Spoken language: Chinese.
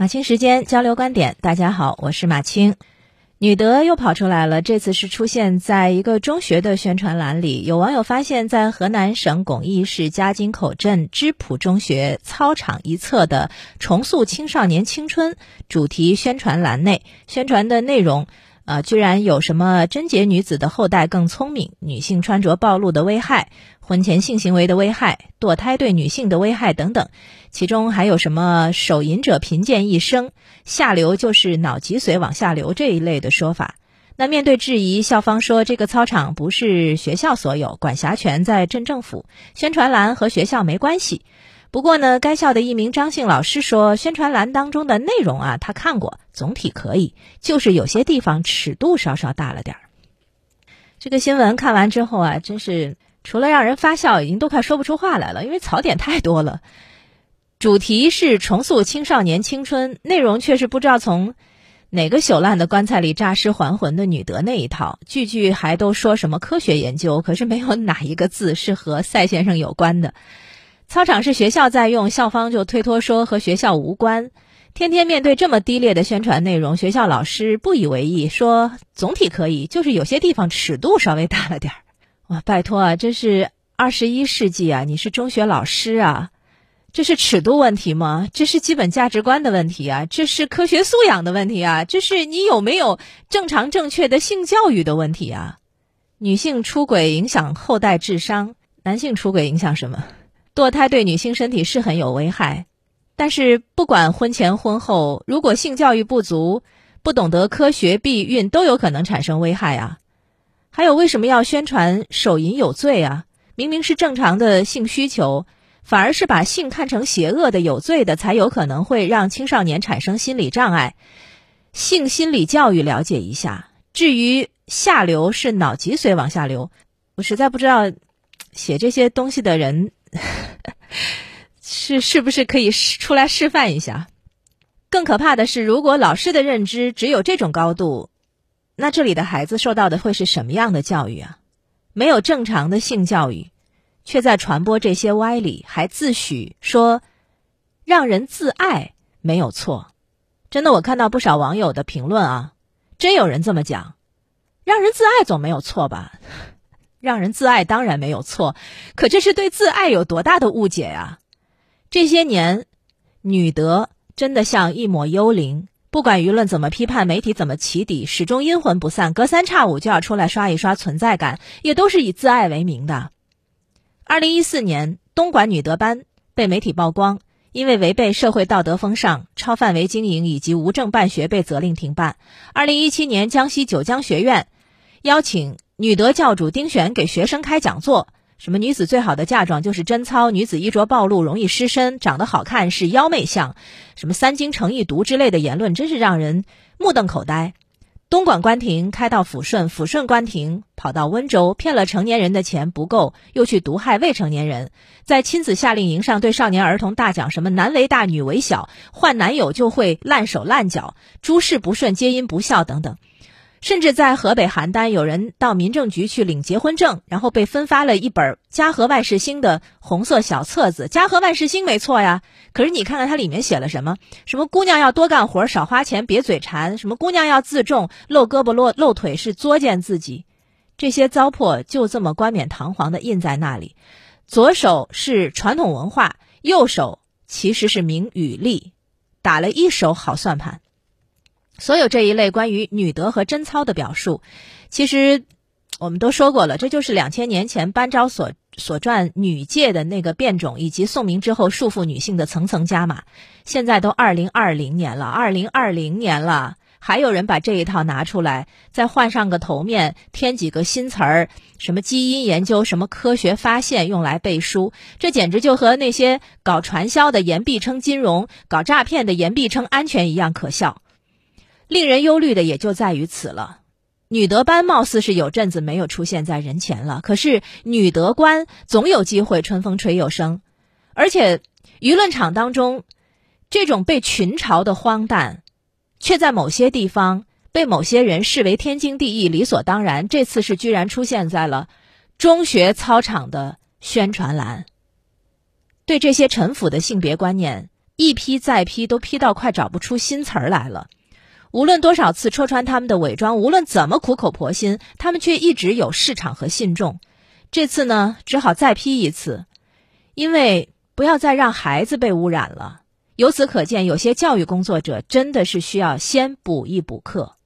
马清时间交流观点，大家好，我是马清。女德又跑出来了，这次是出现在一个中学的宣传栏里。有网友发现，在河南省巩义市嘉金口镇知普中学操场一侧的“重塑青少年青春”主题宣传栏内，宣传的内容。啊，居然有什么贞洁女子的后代更聪明，女性穿着暴露的危害，婚前性行为的危害，堕胎对女性的危害等等，其中还有什么手淫者贫贱一生，下流就是脑脊髓往下流这一类的说法。那面对质疑，校方说这个操场不是学校所有，管辖权在镇政府，宣传栏和学校没关系。不过呢，该校的一名张姓老师说，宣传栏当中的内容啊，他看过，总体可以，就是有些地方尺度稍稍大了点儿。这个新闻看完之后啊，真是除了让人发笑，已经都快说不出话来了，因为槽点太多了。主题是重塑青少年青春，内容却是不知道从哪个朽烂的棺材里诈尸还魂的女德那一套，句句还都说什么科学研究，可是没有哪一个字是和赛先生有关的。操场是学校在用，校方就推脱说和学校无关。天天面对这么低劣的宣传内容，学校老师不以为意，说总体可以，就是有些地方尺度稍微大了点儿。哇，拜托啊，这是二十一世纪啊，你是中学老师啊，这是尺度问题吗？这是基本价值观的问题啊，这是科学素养的问题啊，这是你有没有正常正确的性教育的问题啊？女性出轨影响后代智商，男性出轨影响什么？堕胎对女性身体是很有危害，但是不管婚前婚后，如果性教育不足、不懂得科学避孕，都有可能产生危害啊。还有为什么要宣传手淫有罪啊？明明是正常的性需求，反而是把性看成邪恶的、有罪的，才有可能会让青少年产生心理障碍。性心理教育了解一下。至于下流是脑脊髓往下流，我实在不知道写这些东西的人。是是不是可以出来示范一下？更可怕的是，如果老师的认知只有这种高度，那这里的孩子受到的会是什么样的教育啊？没有正常的性教育，却在传播这些歪理，还自诩说让人自爱没有错。真的，我看到不少网友的评论啊，真有人这么讲，让人自爱总没有错吧？让人自爱当然没有错，可这是对自爱有多大的误解呀？这些年，女德真的像一抹幽灵，不管舆论怎么批判，媒体怎么起底，始终阴魂不散，隔三差五就要出来刷一刷存在感，也都是以自爱为名的。二零一四年，东莞女德班被媒体曝光，因为违背社会道德风尚、超范围经营以及无证办学，被责令停办。二零一七年，江西九江学院邀请。女德教主丁璇给学生开讲座，什么女子最好的嫁妆就是贞操，女子衣着暴露容易失身，长得好看是妖媚相，什么三经成一毒之类的言论，真是让人目瞪口呆。东莞关停开到抚顺，抚顺关停跑到温州，骗了成年人的钱不够，又去毒害未成年人，在亲子夏令营上对少年儿童大讲什么男为大女为小，换男友就会烂手烂脚，诸事不顺皆因不孝等等。甚至在河北邯郸，有人到民政局去领结婚证，然后被分发了一本《家和万事兴》的红色小册子。家和万事兴没错呀，可是你看看它里面写了什么？什么姑娘要多干活，少花钱，别嘴馋；什么姑娘要自重，露胳膊露露腿是作践自己。这些糟粕就这么冠冕堂皇的印在那里。左手是传统文化，右手其实是名与利，打了一手好算盘。所有这一类关于女德和贞操的表述，其实我们都说过了，这就是两千年前班昭所所传女戒的那个变种，以及宋明之后束缚女性的层层加码。现在都二零二零年了，二零二零年了，还有人把这一套拿出来，再换上个头面，添几个新词儿，什么基因研究，什么科学发现，用来背书，这简直就和那些搞传销的言必称金融，搞诈骗的言必称安全一样可笑。令人忧虑的也就在于此了，女德班貌似是有阵子没有出现在人前了，可是女德官总有机会春风吹又生，而且舆论场当中，这种被群嘲的荒诞，却在某些地方被某些人视为天经地义、理所当然。这次是居然出现在了中学操场的宣传栏，对这些陈腐的性别观念。一批再批，都批到快找不出新词儿来了。无论多少次戳穿他们的伪装，无论怎么苦口婆心，他们却一直有市场和信众。这次呢，只好再批一次，因为不要再让孩子被污染了。由此可见，有些教育工作者真的是需要先补一补课。